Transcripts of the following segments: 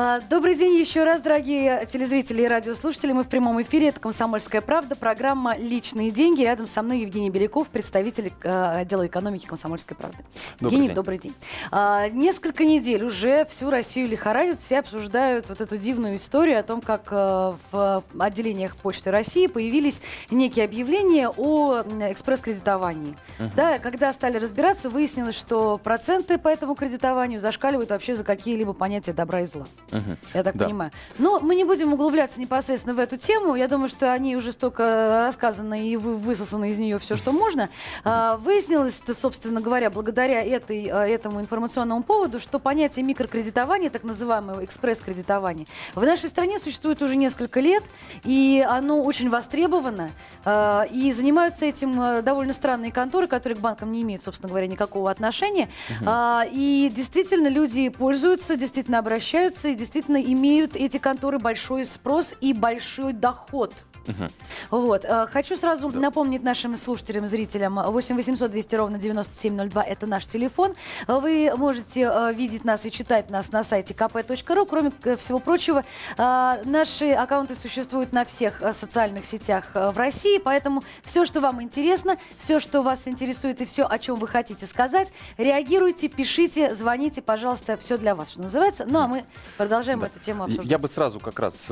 А, добрый день еще раз, дорогие телезрители и радиослушатели. Мы в прямом эфире. Это «Комсомольская правда». Программа «Личные деньги». Рядом со мной Евгений Беляков, представитель э, отдела экономики «Комсомольской правды». Добрый Евгений, день. добрый день. А, Несколько недель уже всю Россию лихорадит. Все обсуждают вот эту дивную историю о том, как э, в отделениях Почты России появились некие объявления о экспресс-кредитовании. Да, когда стали разбираться, выяснилось, что проценты по этому кредитованию зашкаливают вообще за какие-либо понятия добра и зла. Мгм. Я так Да. понимаю. Но мы не будем углубляться непосредственно в эту тему. Я думаю, что они уже столько рассказаны и вы- высосано из нее все, что можно. А, Выяснилось-то, собственно говоря, благодаря этой, а, этому информационному поводу, что понятие микрокредитования, так называемого экспресс-кредитования, в нашей стране существует уже несколько лет, и оно очень востребовано. а, И занимаются этим довольно странные конторы, которые к банкам не имеют, собственно говоря, никакого отношения. А, И действительно люди пользуются, действительно обращаются, и действительно имеют эти конторы большой спрос и большой доход. Мгм. Вот. э, Хочу сразу напомнить нашим слушателям, зрителям, 8 800 200 ровно 9702 – это наш телефон. Вы можете э, видеть нас и читать нас на сайте kp.ru. Кроме э, всего прочего, наши аккаунты существуют на всех социальных сетях в России, поэтому все, что вам интересно, все, что вас интересует и все, о чем вы хотите сказать, реагируйте, пишите, звоните, пожалуйста, все для вас, что называется. Ну, а мы продолжаем эту тему обсуждать. Я бы сразу как раз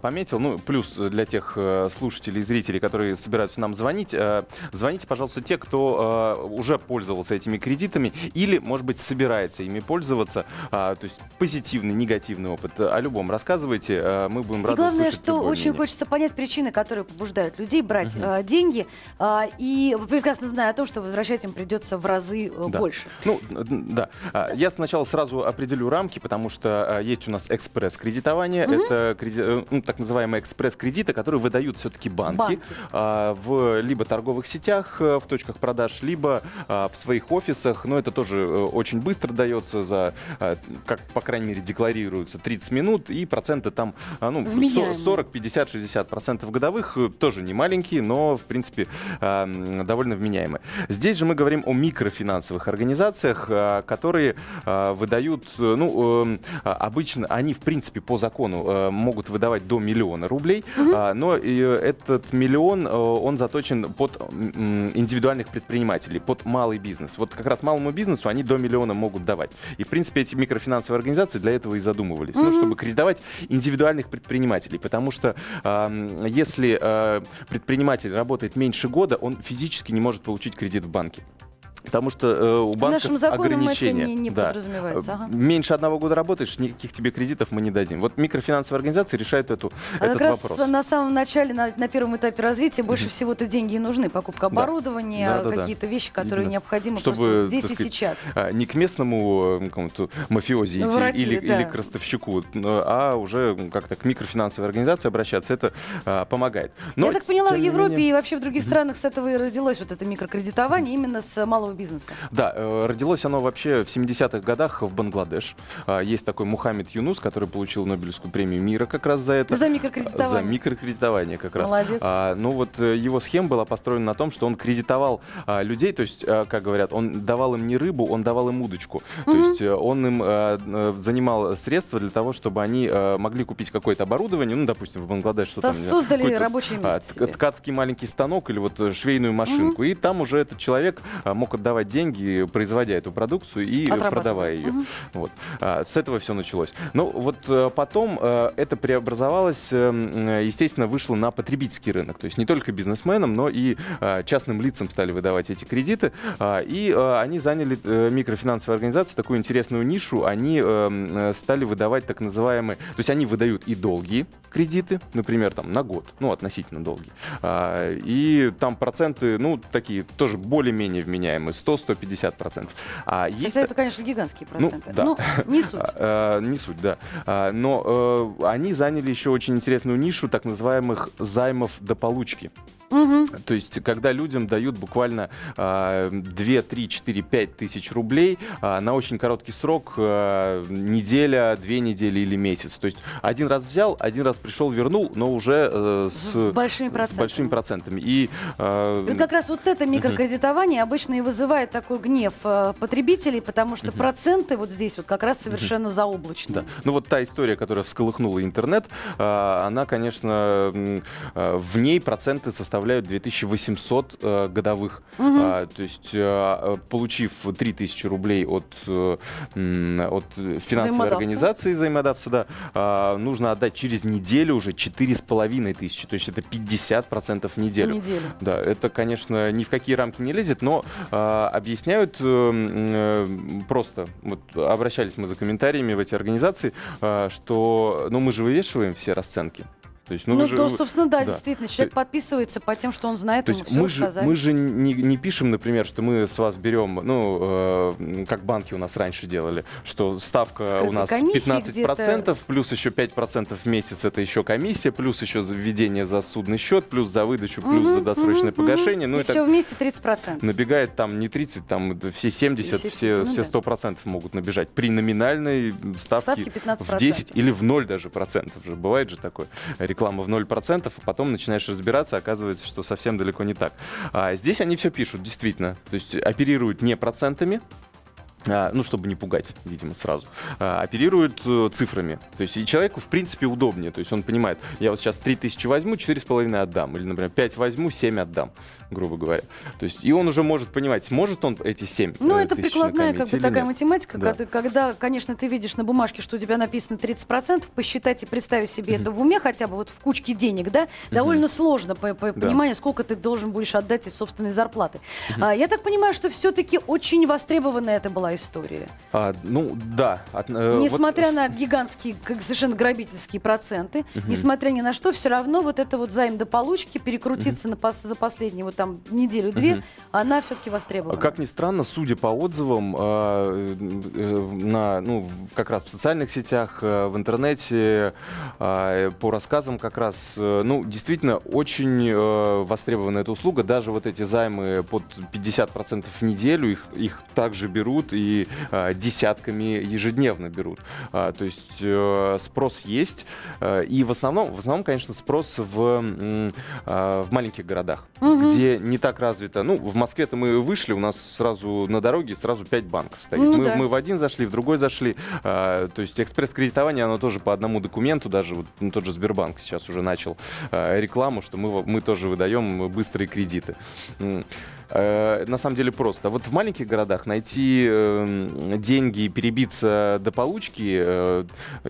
пометил, ну, плюс для тех э, слушателей и зрителей, которые собираются нам звонить, э, звоните, пожалуйста, те, кто э, уже пользовался этими кредитами или, может быть, собирается ими пользоваться, а, то есть позитивный, негативный опыт. О любом рассказывайте, мы будем И рады главное, услышать что очень мнение. хочется понять причины, которые побуждают людей брать э, деньги. э, и прекрасно зная о том, что возвращать им придется в разы Да. больше. Ну, да. А, Я сначала сразу определю рамки, потому что а, есть у нас экспресс-кредитование. Это креди- ну, так называемые экспресс-кредиты, которые выдают все-таки банки, Банки. а, в либо торговых сетях, э, в точках продаж, либо а, в своих офисах. Но это тоже э, очень быстро дается за, а, как, по крайней мере, декларируется 30 минут, и проценты там а, ну, Вменяемые. 40, 50, 60 процентов годовых. Тоже не маленькие, но, в принципе, а, довольно вменяемые. Здесь же мы говорим о микрофинансовых организациях, а, которые а, выдают, ну, эм, обычно они, в принципе, по закону могут выдавать до миллиона рублей, а, но этот миллион, э, он заточен под индивидуальных предпринимателей, под малый бизнес. Вот как раз малому бизнесу они до миллиона могут давать. И, в принципе, эти микрофинансовые организации для этого и задумывались, ну, чтобы кредитовать индивидуальных предпринимателей, потому что если э, предприниматель работает меньше года, он физически не может получить кредит в банке. Потому что э, у банков Нашим законом это ограничения. не, не Да. подразумевается. ага. Меньше одного года работаешь, никаких тебе кредитов мы не дадим. Вот микрофинансовые организации решают эту, А этот как раз вопрос. на самом начале, на, на первом этапе развития, больше всего-то деньги и нужны. Покупка Да. оборудования, Да-да-да. какие-то вещи, которые Именно. необходимы Чтобы, здесь и сказать, сейчас. А, не к местному какому-то мафиози идти Воротили, или, да. или к ростовщику, а уже как-то к микрофинансовой организации обращаться. Это а, помогает. Но, Я так поняла, в Европе менее- и вообще в других странах с этого и родилось вот это микрокредитование именно с малого бизнеса. Да, э, родилось оно вообще в 70-х годах в Бангладеш. А, Есть такой Мухаммед Юнус, который получил Нобелевскую премию мира как раз за это. За микрокредитование. За микрокредитование как раз. Молодец. А, ну вот э, его схема была построена на том, что он кредитовал а, людей, то есть, а, как говорят, он давал им не рыбу, он давал им удочку. То есть э, он им э, занимал средства для того, чтобы они э, могли купить какое-то оборудование, ну, допустим, в Бангладеш, что Да, там... не знаю, создали рабочее а, себе. ткацкий маленький станок или вот швейную машинку. И там уже этот человек а, мог отдавать деньги, производя эту продукцию и э, продавая ее. Мгм. Вот. А, С этого все началось. Ну вот э, потом э, это преобразовалось, э, э, естественно, вышло на потребительский рынок. То есть не только бизнесменам, но и э, частным лицам стали выдавать эти кредиты. А, И э, они заняли э, микрофинансовые организации такую интересную нишу. Они э, э, стали выдавать так называемые... То есть они выдают и долгие кредиты, например, там на год, ну, относительно долгие. А, И там проценты, ну, такие тоже более-менее вменяемые, 100-150 процентов. А есть... Это, конечно, гигантские Ну, проценты. да. Ну, не суть. А, не суть, да. А, но э, они заняли еще очень интересную нишу так называемых займов до получки. Мгм. То есть, когда людям дают буквально а, 2, 3, 4, 5 тысяч рублей а, на очень короткий срок, а, неделя, две недели или месяц. То есть, один раз взял, один раз пришел, вернул, но уже э, с, большими с процентами. большими процентами. И, а, И как раз вот это микрокредитование обычно и вызывает такой гнев э, потребителей, потому что проценты вот здесь вот как раз совершенно заоблачные. Да. Ну вот та история, которая всколыхнула интернет, а, она, конечно, а, в ней проценты составляют 2800 э, годовых. А, То есть, а, получив 3000 рублей от, э, от финансовой организации взаимодавца, да, а, нужно отдать через неделю уже 4500 тысячи. То есть это 50% в В неделю. неделю. Да, это, конечно, ни в какие рамки не лезет, но а, объясняют э, м, э, просто, вот обращались мы за комментариями в эти организации, а, что, ну, мы же вывешиваем все расценки. То есть, ну, Ну, вы же- то, вы- собственно, да, да. действительно, человек подписывается по тем, что он знает, то есть мы же, рассказали. мы же не, не пишем, например, что мы с вас берем, ну, э, как банки у нас раньше делали, что ставка Скрытые у нас комиссии 15%, плюс еще 5% в месяц это еще комиссия, плюс еще за введение за судный счет, плюс за выдачу, плюс за досрочное погашение. Ну, и это все вместе 30%. набегает там не 30, там все 70, Все- все, ну все да. 100% могут набежать. При номинальной ставке Ставки 15%. в 10 или в 0 даже процентов же. Бывает же такое. Реклама в 0 процентов, а потом начинаешь разбираться, оказывается, что совсем далеко не так. А здесь они все пишут, действительно. То есть оперируют не процентами, ну, чтобы не пугать, видимо, сразу, а, оперируют э, цифрами. То есть и человеку, в принципе, удобнее. То есть он понимает, я вот сейчас 3000 возьму, 4,5 отдам. Или, например, 5 возьму, 7 отдам, грубо говоря. То есть и он уже может понимать, сможет он эти 7 Ну, э, это тысяч прикладная как бы такая нет. математика, Да. когда, когда, конечно, ты видишь на бумажке, что у тебя написано 30%, посчитать и представить себе это в уме хотя бы вот в кучке денег, да, довольно сложно по, по Да. пониманию, сколько ты должен будешь отдать из собственной зарплаты. А, я так понимаю, что все-таки очень востребованная это была история. А, ну, да. От- э, вот Несмотря с- на гигантские, как совершенно грабительские проценты, несмотря ни на что, все равно вот это вот займ до получки перекрутиться на пос- за последние вот там неделю-две, она все-таки востребована. Как ни странно, судя по отзывам э, э, на, ну, как раз в социальных сетях, э, в интернете, э, по рассказам как раз, э, ну, действительно, очень э, востребована эта услуга. Даже вот эти займы под 50% в неделю, их, их также берут и э, десятками ежедневно берут. А, то есть э, спрос есть. э, и в основном, в основном, конечно, спрос в, а, в маленьких городах, где не так развито. Ну, в Москве-то мы вышли, у нас сразу на дороге сразу пять банков стоит. Ну мы, да. мы в один зашли, в другой зашли. А, то есть экспресс-кредитование, оно тоже по одному документу, даже вот, ну, тот же Сбербанк сейчас уже начал а, рекламу, что мы, мы тоже выдаем быстрые кредиты. Э, На самом деле просто. Вот в маленьких городах найти деньги перебиться до получки, э,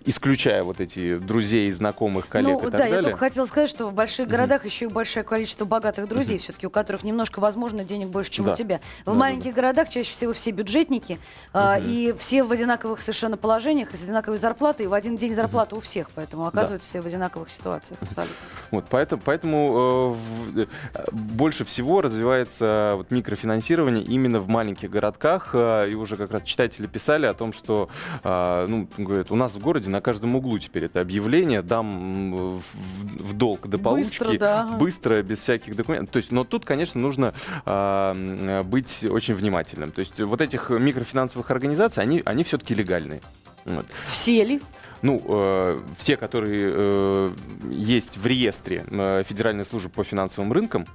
исключая вот эти друзей, знакомых, коллег ну и так да, я далее. только хотела сказать, что в больших городах еще и большое количество богатых друзей, все-таки у которых немножко, возможно, денег больше, чем Да. у тебя. В Да, маленьких городах чаще всего все бюджетники, а, и все в одинаковых совершенно положениях, с одинаковой зарплатой, и в один день зарплата у всех, поэтому оказываются все в одинаковых ситуациях абсолютно. Вот, поэтому поэтому э, в- э, больше всего развивается вот, микрофинансирование именно в маленьких городках. э, и уже как раз читатели писали о том, что э, ну, говорят, у нас в городе на каждом углу теперь это объявление, дам в, в- долг до получки. Быстро, да, быстро, без всяких документов. То есть, но тут, конечно, нужно м, быть очень внимательным. То есть вот этих микрофинансовых организаций, они, они все-таки легальные. Вот. Все ли? Ну, э, все, которые э, есть в реестре э, Федеральной службы по финансовым рынкам,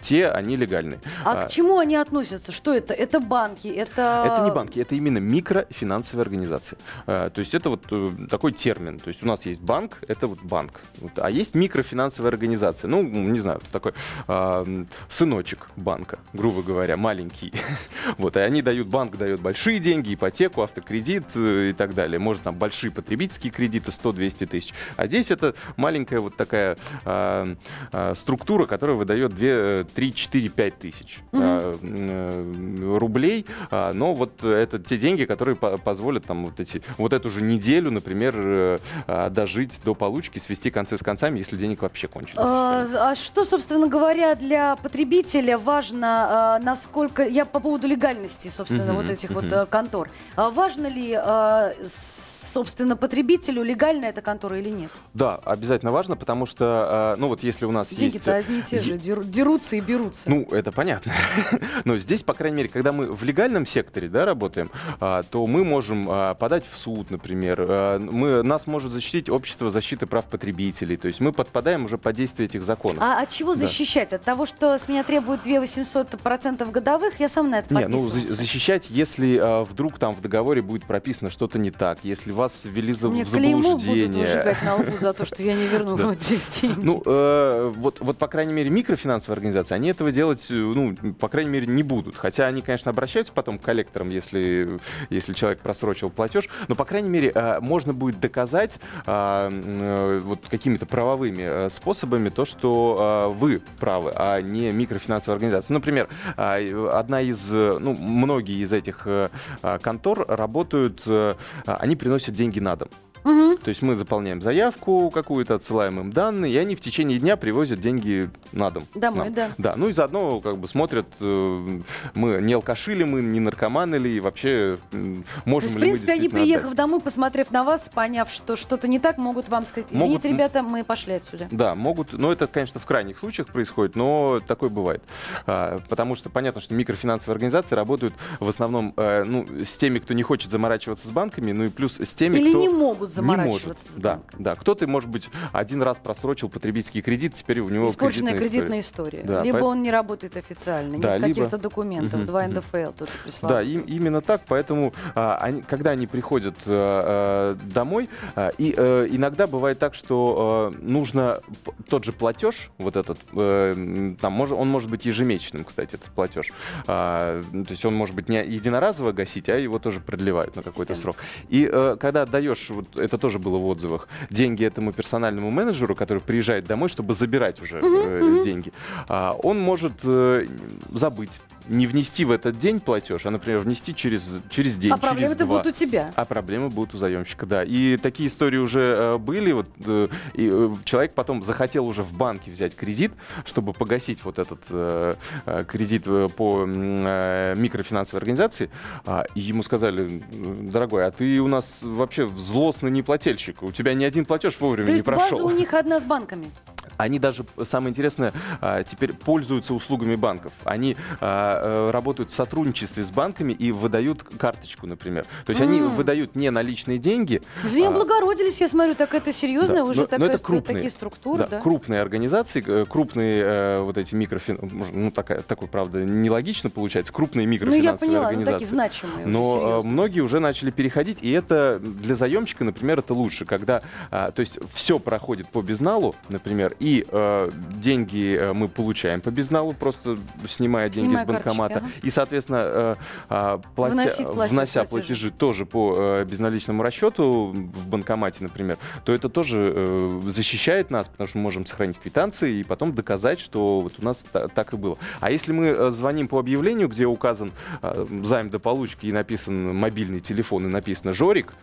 те, они легальные. А, А, к чему они относятся? Что это? Это банки? Это... Это не банки, это именно микрофинансовые организации. Э, То есть это вот э, такой термин. То есть у нас есть банк, это вот банк. Вот, А есть микрофинансовая организация. Ну, не знаю, такой а, сыночек банка, грубо говоря, маленький. Вот, и они дают, банк дает большие деньги, ипотеку, автокредит э, и так далее. Может, там большие потребительские кредиты 100-200 тысяч. А здесь это маленькая вот такая а, а, структура, которая выдает 2, 3, 4, 5 тысяч э, рублей. А, Но вот это те деньги, которые по- позволят там вот, эти, вот эту же неделю, например, э, а, дожить до получки, свести концы с концами, если денег вообще кончились. А, а что, собственно говоря, для потребителя важно, а, насколько... Я по поводу легальности, собственно, Мгм, вот этих вот мгм. а, контор. Важно ли собственно, потребителю, легально эта контора или нет? Да, обязательно важно, потому что, э, ну вот если у нас Деньги-то есть... одни и те же, деру- дерутся и берутся. Ну, это понятно. Но здесь, по крайней мере, когда мы в легальном секторе да, работаем, а, то мы можем а, подать в суд, например. А, Мы, нас может защитить общество защиты прав потребителей. То есть мы подпадаем уже под действие этих законов. А от чего Да. защищать? От того, что с меня требуют 2 800 процентов годовых? Я сам на это Не, ну защищать, если вдруг там в договоре будет прописано что-то не так, если вас ввели за, Мне в будут заблуждение. выжигать на лбу за то, что я не верну Да. деньги. Ну, э, вот, вот, по крайней мере, микрофинансовые организации, они этого делать, э, ну, по крайней мере, не будут. Хотя они, конечно, обращаются потом к коллекторам, если, если человек просрочил платеж. Но, по крайней мере, э, можно будет доказать м, э, вот какими-то правовыми э, способами то, что э, вы правы, а не микрофинансовая организация. Например, а, и одна из, э, ну, многие из этих э, контор работают, э, они приносят деньги на дом. Мгм. То есть мы заполняем заявку какую-то, отсылаем им данные, и они в течение дня привозят деньги на дом. Домой, нам. да. Да, ну и заодно как бы смотрят, э, мы не алкаши ли мы, не наркоманы ли, и вообще То можем есть, в ли мы принципе, они, приехав отдать. домой, посмотрев на вас, поняв, что что-то не так, могут вам сказать, извините, Могут, ребята, мы пошли отсюда. Да, могут, но это, конечно, в крайних случаях происходит, но такое бывает. А, потому что понятно, что микрофинансовые организации работают в основном э, ну, с теми, кто не хочет заморачиваться с банками, ну и плюс с теми, Или кто... не могут не заморачиваться может. с Да, да. Кто-то, может быть, один раз просрочил потребительский кредит, теперь у него Испорченная кредитная кредитная история. история. Да, либо поэт- он не работает официально, Да, нет либо- каких-то документов, два. НДФЛ тут прислал. Да, им- именно так, поэтому а, они, когда они приходят э, домой, а, и э, иногда бывает так, что э, нужно тот же платеж, вот этот, м, там, мож- он может быть ежемесячным, кстати, этот платеж. А, то есть он может быть не единоразово гасить, а его тоже продлевают на какой-то срок. И э, когда отдаешь, вот это тоже было в отзывах, деньги этому персональному менеджеру, который приезжает домой, чтобы забирать уже э, деньги, а, он может э, забыть не внести в этот день платеж, а, например, внести через, через день, а проблемы-то через два. будут у тебя. А проблемы будут у заемщика, да. И такие истории уже э, были. Вот, э, и, э, человек потом захотел уже в банке взять кредит, чтобы погасить вот этот э, э, кредит э, по э, микрофинансовой организации. А, и ему сказали, дорогой, а ты у нас вообще злостный неплательщик. У тебя ни один платеж вовремя То не есть база прошел. у них одна с банками. Они даже, самое интересное, а, теперь пользуются услугами банков. Они а, э, работают в сотрудничестве с банками и выдают карточку, например. То есть они выдают не наличные деньги. Извини, а, облагородились, я смотрю, так это серьезно, Да, уже но- но такая- это крупные. такие структуры, да, да. крупные организации, э, крупные э, вот эти микрофин... Ну, такая, такой, правда, нелогично получается. Крупные Ну, я микрофинансовые поняла, ну, организации. такие значимые Но многие уже начали переходить, и это для заемщика, например, это лучше, когда, то есть все проходит по безналу, например, и э, деньги э, мы получаем по безналу, просто снимая деньги Снимая с банкомата, карточки, и, соответственно, э, а, платя- Вносить платеж- внося платежи. платежи тоже по э, безналичному расчету в банкомате, например, то это тоже э, защищает нас, потому что мы можем сохранить квитанции и потом доказать, что вот у нас та- так и было. А если мы э, звоним по объявлению, где указан э, займ до получки и написан мобильный телефон и написано «Жорик»,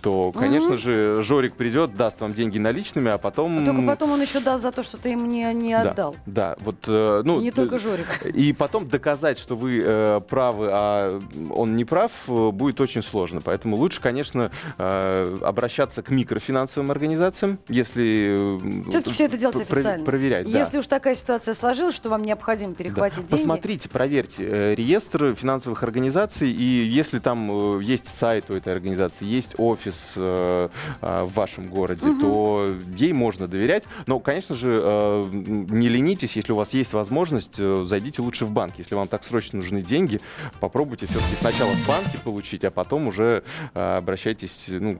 то, конечно же, Жорик придет, даст вам деньги наличными, а потом... А Только потом он еще даст за то, что ты им не, не Да, отдал. Да, вот, э, ну... И не д- только Жорик. и потом доказать, что вы э, правы, а он не прав, э, будет очень сложно. Поэтому лучше, конечно, э, обращаться к микрофинансовым организациям, если... э, Все-таки все это делать пр- про- официально. Проверять, да. Если уж такая ситуация сложилась, что вам необходимо Да. перехватить деньги. Посмотрите, проверьте э, реестр финансовых организаций, и если там э, есть сайт у этой организации, есть офис э, э, в вашем городе, Мгм. то ей можно доверять. Но, конечно же, э, не ленитесь, если у вас есть возможность, зайдите лучше в банк. Если вам так срочно нужны деньги, попробуйте все-таки сначала в банке получить, а потом уже обращайтесь ну,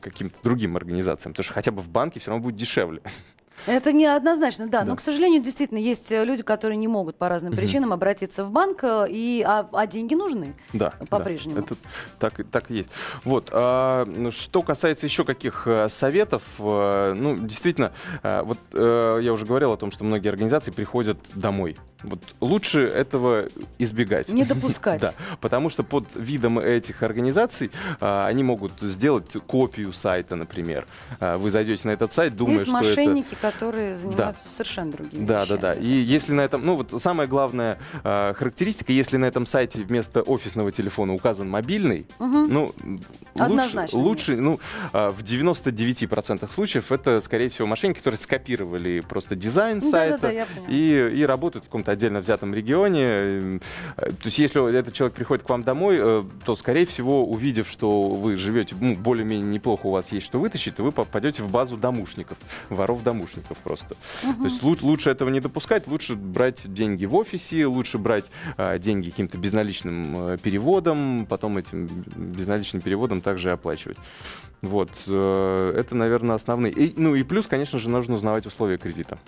к каким-то другим организациям, потому что хотя бы в банке все равно будет дешевле. Это неоднозначно, да. Да. Но, к сожалению, действительно, есть э, люди, которые не могут по разным Мгм. причинам обратиться в банк, э, и, а, а деньги нужны. Да, По-прежнему. да, это так, и- так и есть. Вот. а, что касается еще каких э, советов, ну, действительно, вот я уже говорил о том, что многие организации приходят домой. Вот лучше этого избегать. Не допускать. Да, потому что под видом этих организаций а, они могут сделать копию сайта, например. А, Вы зайдете на этот сайт, думая, есть что это... мошенники, которые которые занимаются да. совершенно другими Да, вещами. да, да. И если на этом, ну вот самая главная э, характеристика, если на этом сайте вместо офисного телефона указан мобильный, угу. ну лучше, лучше, ну э, в 99% случаев это, скорее всего, мошенники, которые скопировали просто дизайн сайта да, да, да, и, и работают в каком-то отдельно взятом регионе. Э, то есть если этот человек приходит к вам домой, э, то, скорее всего, увидев, что вы живете, ну, более-менее неплохо у вас есть что вытащить, то вы попадете в базу домушников, воров-домушников просто. Угу. То есть лучше этого не допускать, лучше брать деньги в офисе, лучше брать а, деньги каким-то безналичным а, переводом, потом этим безналичным переводом также оплачивать. Вот, э, это, наверное, основные. И, ну и плюс, конечно же, нужно узнавать условия кредита.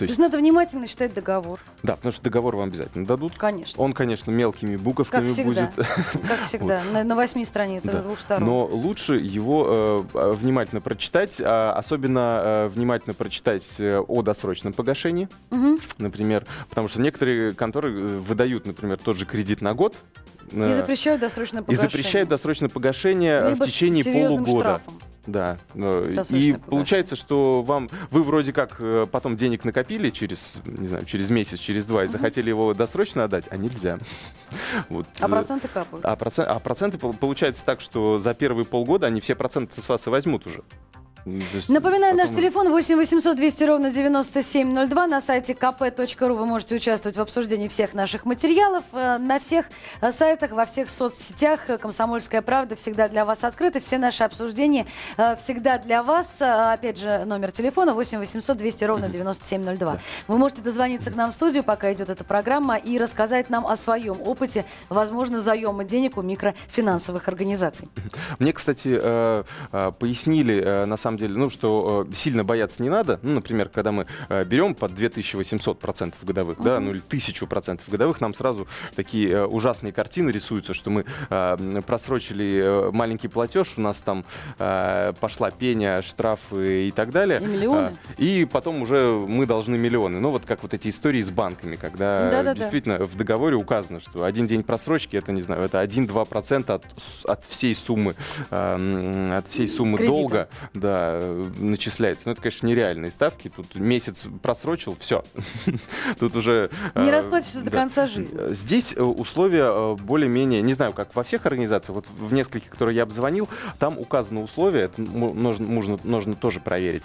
То есть, То есть надо внимательно читать договор. Да, потому что договор вам обязательно дадут. Конечно. Он, конечно, мелкими буковками как будет. Как всегда, вот. на, на восьми страницах да. с двух сторон. Но лучше его э, внимательно прочитать, а особенно э, внимательно прочитать э, о досрочном погашении, угу. например, потому что некоторые конторы э, выдают, например, тот же кредит на год. И запрещают досрочное погашение. И запрещают досрочное погашение Либо в течение полугода. Штрафом. Да. И получается, что вам вы вроде как э, потом денег накопили через, не знаю, через месяц, через два, и угу. захотели его досрочно отдать, а нельзя. вот. А проценты капают? А, процент, а проценты получается так, что за первые полгода они все проценты с вас и возьмут уже. Напоминаю, потом... наш телефон 8 800 200 ровно 9702. На сайте kp.ru вы можете участвовать в обсуждении всех наших материалов. Э, на всех э, сайтах, во всех соцсетях «Комсомольская правда» всегда для вас открыты. Все наши обсуждения э, всегда для вас. Опять же, номер телефона 8 800 200 ровно 9702. Вы можете дозвониться к нам в студию, пока идет эта программа, и рассказать нам о своем опыте, возможно, заема денег у микрофинансовых организаций. Мне, кстати, пояснили, на самом самом деле, ну, что э, сильно бояться не надо. Ну, например, когда мы э, берем под 2800% годовых, да, ну или 1000% годовых, нам сразу такие э, ужасные картины рисуются, что мы э, просрочили э, маленький платеж, у нас там э, пошла пеня, штрафы и так далее. И миллионы. Э, и потом уже мы должны миллионы. Ну, вот как вот эти истории с банками, когда Да-да-да. действительно в договоре указано, что один день просрочки, это, не знаю, это 1-2% от, от всей суммы, э, от всей суммы Кредита. долга. Да, начисляется. Но это, конечно, нереальные ставки. Тут месяц просрочил, все. Тут уже... Не э, расплатишься до конца жизни. Здесь э, условия э, более-менее, не знаю, как во всех организациях, вот в нескольких, которые я обзвонил, там указаны условия, это нужно, нужно, нужно тоже проверить,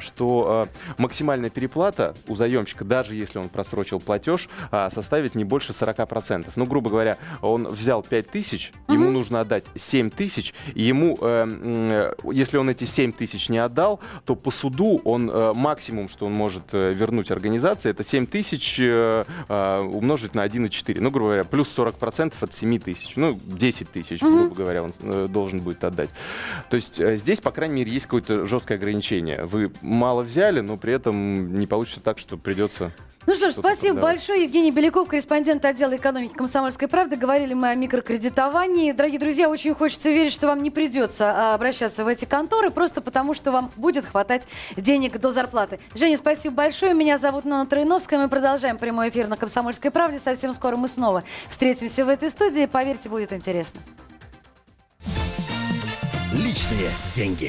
что максимальная переплата у заемщика, даже если он просрочил платеж, составит не больше 40%. Ну, грубо говоря, он взял 5 тысяч, ему нужно отдать 7 тысяч, и ему, если он эти 7 тысяч не отдал, то по суду он э, максимум, что он может э, вернуть организации, это 7 тысяч э, умножить на 1,4. Ну, грубо говоря, плюс 40% от 7 тысяч. Ну, 10 тысяч, mm-hmm. грубо говоря, он должен будет отдать. То есть здесь, по крайней мере, есть какое-то жесткое ограничение. Вы мало взяли, но при этом не получится так, что придется ну что ж, спасибо большое. Евгений Беляков, корреспондент отдела экономики «Комсомольской правды». Говорили мы о микрокредитовании. Дорогие друзья, очень хочется верить, что вам не придется а, обращаться в эти конторы, просто потому что вам будет хватать денег до зарплаты. Женя, спасибо большое. Меня зовут Нона Троиновская. Мы продолжаем прямой эфир на «Комсомольской правде». Совсем скоро мы снова встретимся в этой студии. Поверьте, будет интересно. Личные деньги.